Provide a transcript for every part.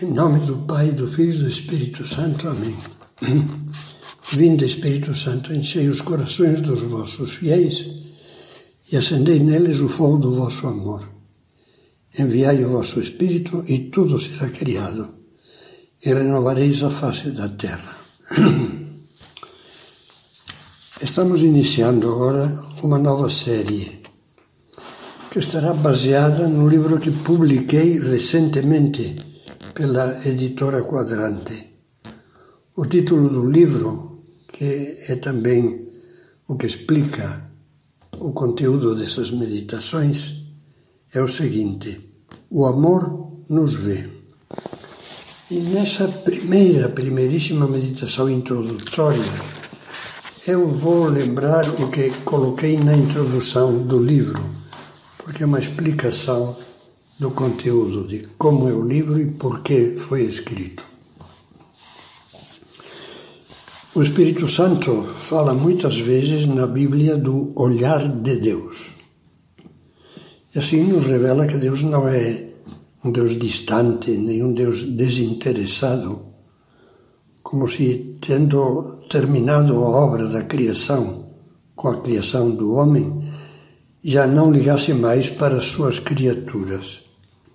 Em nome do Pai, do Filho e do Espírito Santo. Amém. Vinde, Espírito Santo, enchei os corações dos vossos fiéis e acendei neles o fogo do vosso amor. Enviai o vosso Espírito e tudo será criado, e renovareis a face da terra. Estamos iniciando agora uma nova série que estará baseada no livro que publiquei recentemente pela editora Quadrante. O título do livro, que é também o que explica o conteúdo dessas meditações, é o seguinte: O amor nos vê. E nessa primeira, primeiríssima meditação introdutória, eu vou lembrar o que coloquei na introdução do livro, porque é uma explicação do conteúdo, de como é o livro e por que foi escrito. O Espírito Santo fala muitas vezes na Bíblia do olhar de Deus. E assim nos revela que Deus não é um Deus distante, nem um Deus desinteressado, como se, tendo terminado a obra da criação com a criação do homem, já não ligasse mais para as suas criaturas.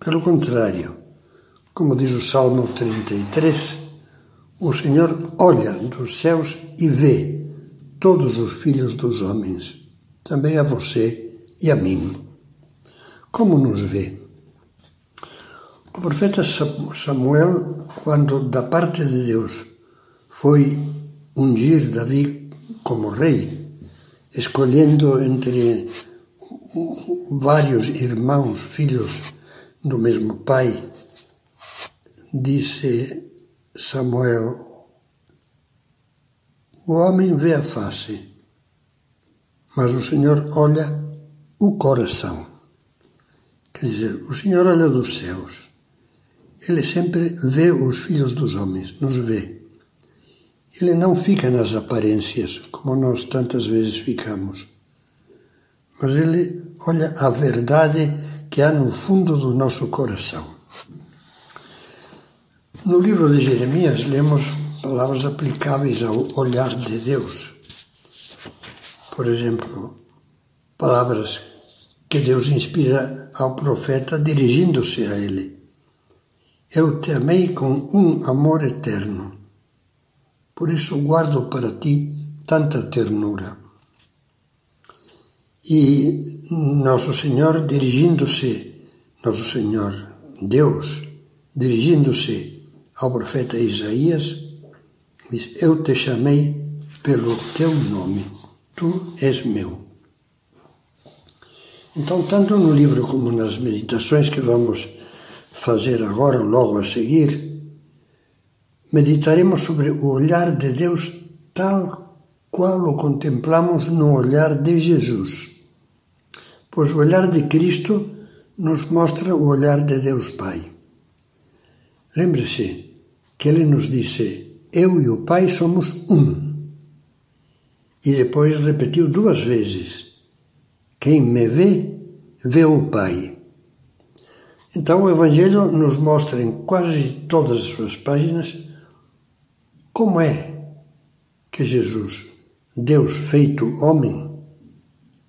Pelo contrário, como diz o Salmo 33, o Senhor olha dos céus e vê todos os filhos dos homens, também a você e a mim. Como nos vê? O profeta Samuel, quando da parte de Deus foi ungir Davi como rei, escolhendo entre vários irmãos, filhos do mesmo pai, disse Samuel: O homem vê a face, mas o Senhor olha o coração. Quer dizer, o Senhor olha dos céus. Ele sempre vê os filhos dos homens, nos vê. Ele não fica nas aparências, como nós tantas vezes ficamos. Mas ele olha a verdade que há no fundo do nosso coração. No livro de Jeremias, lemos palavras aplicáveis ao olhar de Deus. Por exemplo, palavras que Deus inspira ao profeta dirigindo-se a ele. Eu te amei com um amor eterno por isso guardo para ti tanta ternura. E Nosso Senhor dirigindo-se, Nosso Senhor Deus, dirigindo-se ao profeta Isaías, diz: Eu te chamei pelo teu nome, tu és meu. Então, tanto no livro como nas meditações que vamos fazer agora, logo a seguir, meditaremos sobre o olhar de Deus tal qual o contemplamos no olhar de Jesus. Pois o olhar de Cristo nos mostra o olhar de Deus Pai. Lembre-se que ele nos disse: Eu e o Pai somos um. E depois repetiu duas vezes: Quem me vê, vê o Pai. Então o Evangelho nos mostra em quase todas as suas páginas como é que Jesus, Deus feito homem,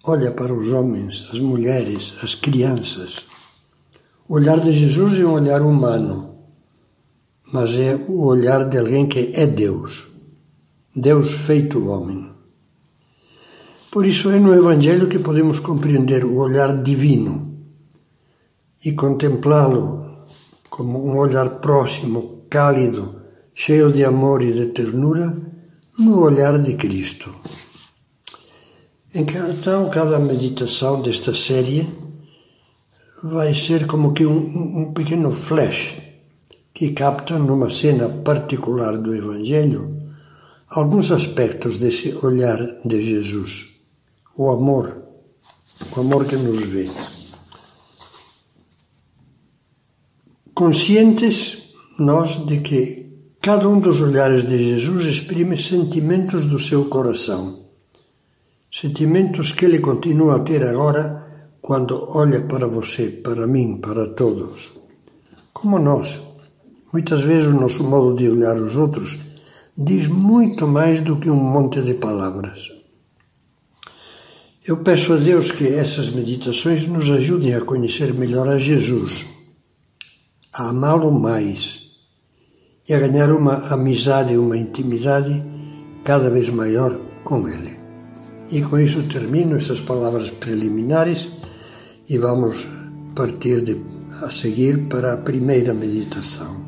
olha para os homens, as mulheres, as crianças? O olhar de Jesus é um olhar humano, mas é o olhar de alguém que é Deus, Deus feito homem. Por isso é no Evangelho que podemos compreender o olhar divino e contemplá-lo como um olhar próximo, cálido, cheio de amor e de ternura, no olhar de Cristo. Então, cada meditação desta série vai ser como que um, um pequeno flash que capta numa cena particular do Evangelho alguns aspectos desse olhar de Jesus, o amor, o amor que nos vê. Conscientes nós de que Cada um dos olhares de Jesus exprime sentimentos do seu coração. Sentimentos que ele continua a ter agora quando olha para você, para mim, para todos. Como nós, Muitas vezes o nosso modo de olhar os outros diz muito mais do que um monte de palavras. Eu peço a Deus que essas meditações nos ajudem a conhecer melhor a Jesus, a amá-lo mais e a ganhar uma amizade, uma intimidade cada vez maior com Ele. E com isso termino essas palavras preliminares e vamos partir de, a seguir para a primeira meditação.